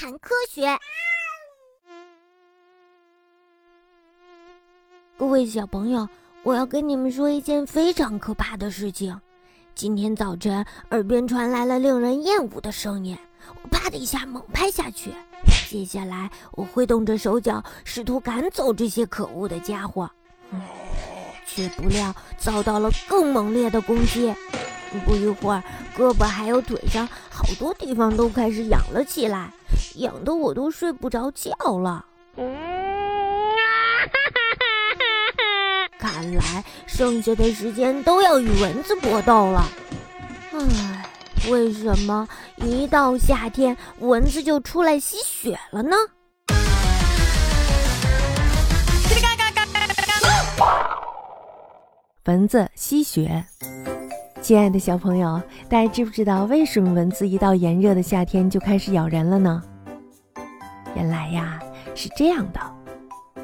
谈科学。各位小朋友，我要跟你们说一件非常可怕的事情。今天早晨，耳边传来了令人厌恶的声音，我啪的一下猛拍下去。接下来，我挥动着手脚，试图赶走这些可恶的家伙，却不料遭到了更猛烈的攻击。不一会儿，胳膊还有腿上好多地方都开始痒了起来，痒得我都睡不着觉了。看来剩下的时间都要与蚊子搏斗了。唉，为什么一到夏天蚊子就出来吸血了呢？蚊子吸血。亲爱的小朋友，大家知不知道为什么蚊子一到炎热的夏天就开始咬人了呢？原来呀，是这样的。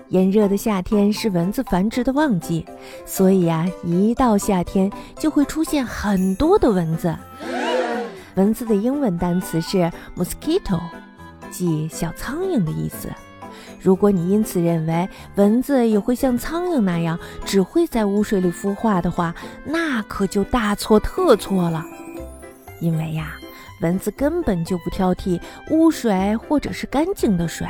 炎热的夏天是蚊子繁殖的旺季，所以啊，一到夏天就会出现很多的蚊子。蚊子的英文单词是 mosquito，即小苍蝇的意思。如果你因此认为蚊子也会像苍蝇那样只会在污水里孵化的话，那可就大错特错了。因为呀，蚊子根本就不挑剔污水或者是干净的水。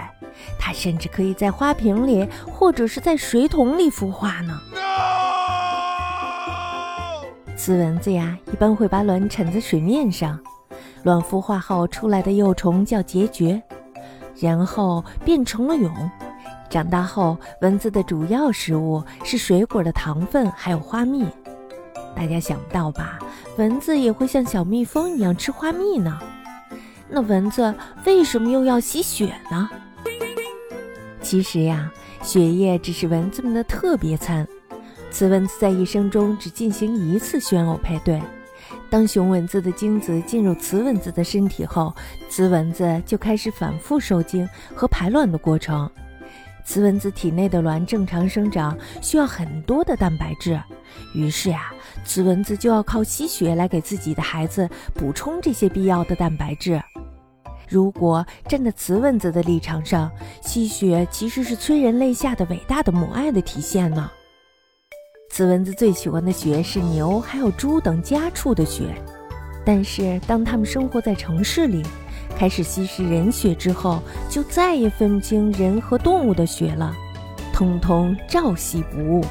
它甚至可以在花瓶里或者是在水桶里孵化呢。雌蚊子呀，一般会把卵产在水面上，卵孵化后出来的幼虫叫孑孓，然后变成了蛹。长大后，蚊子的主要食物是水果的糖分还有花蜜。大家想不到吧？蚊子也会像小蜜蜂一样吃花蜜呢。那蚊子为什么又要吸血呢？其实呀，血液只是蚊子们的特别餐。雌蚊子在一生中只进行一次选偶配对。当雄蚊子的精子进入雌蚊子的身体后，雌蚊子就开始反复受精和排卵的过程。雌蚊子体内的卵正常生长需要很多的蛋白质，于是呀，雌蚊子就要靠吸血来给自己的孩子补充这些必要的蛋白质。如果站在雌蚊子的立场上，吸血其实是催人泪下的伟大的母爱的体现呢。雌蚊子最喜欢的血是牛还有猪等家畜的血，但是当它们生活在城市里，开始吸食人血之后，就再也分不清人和动物的血了，通通照吸不误。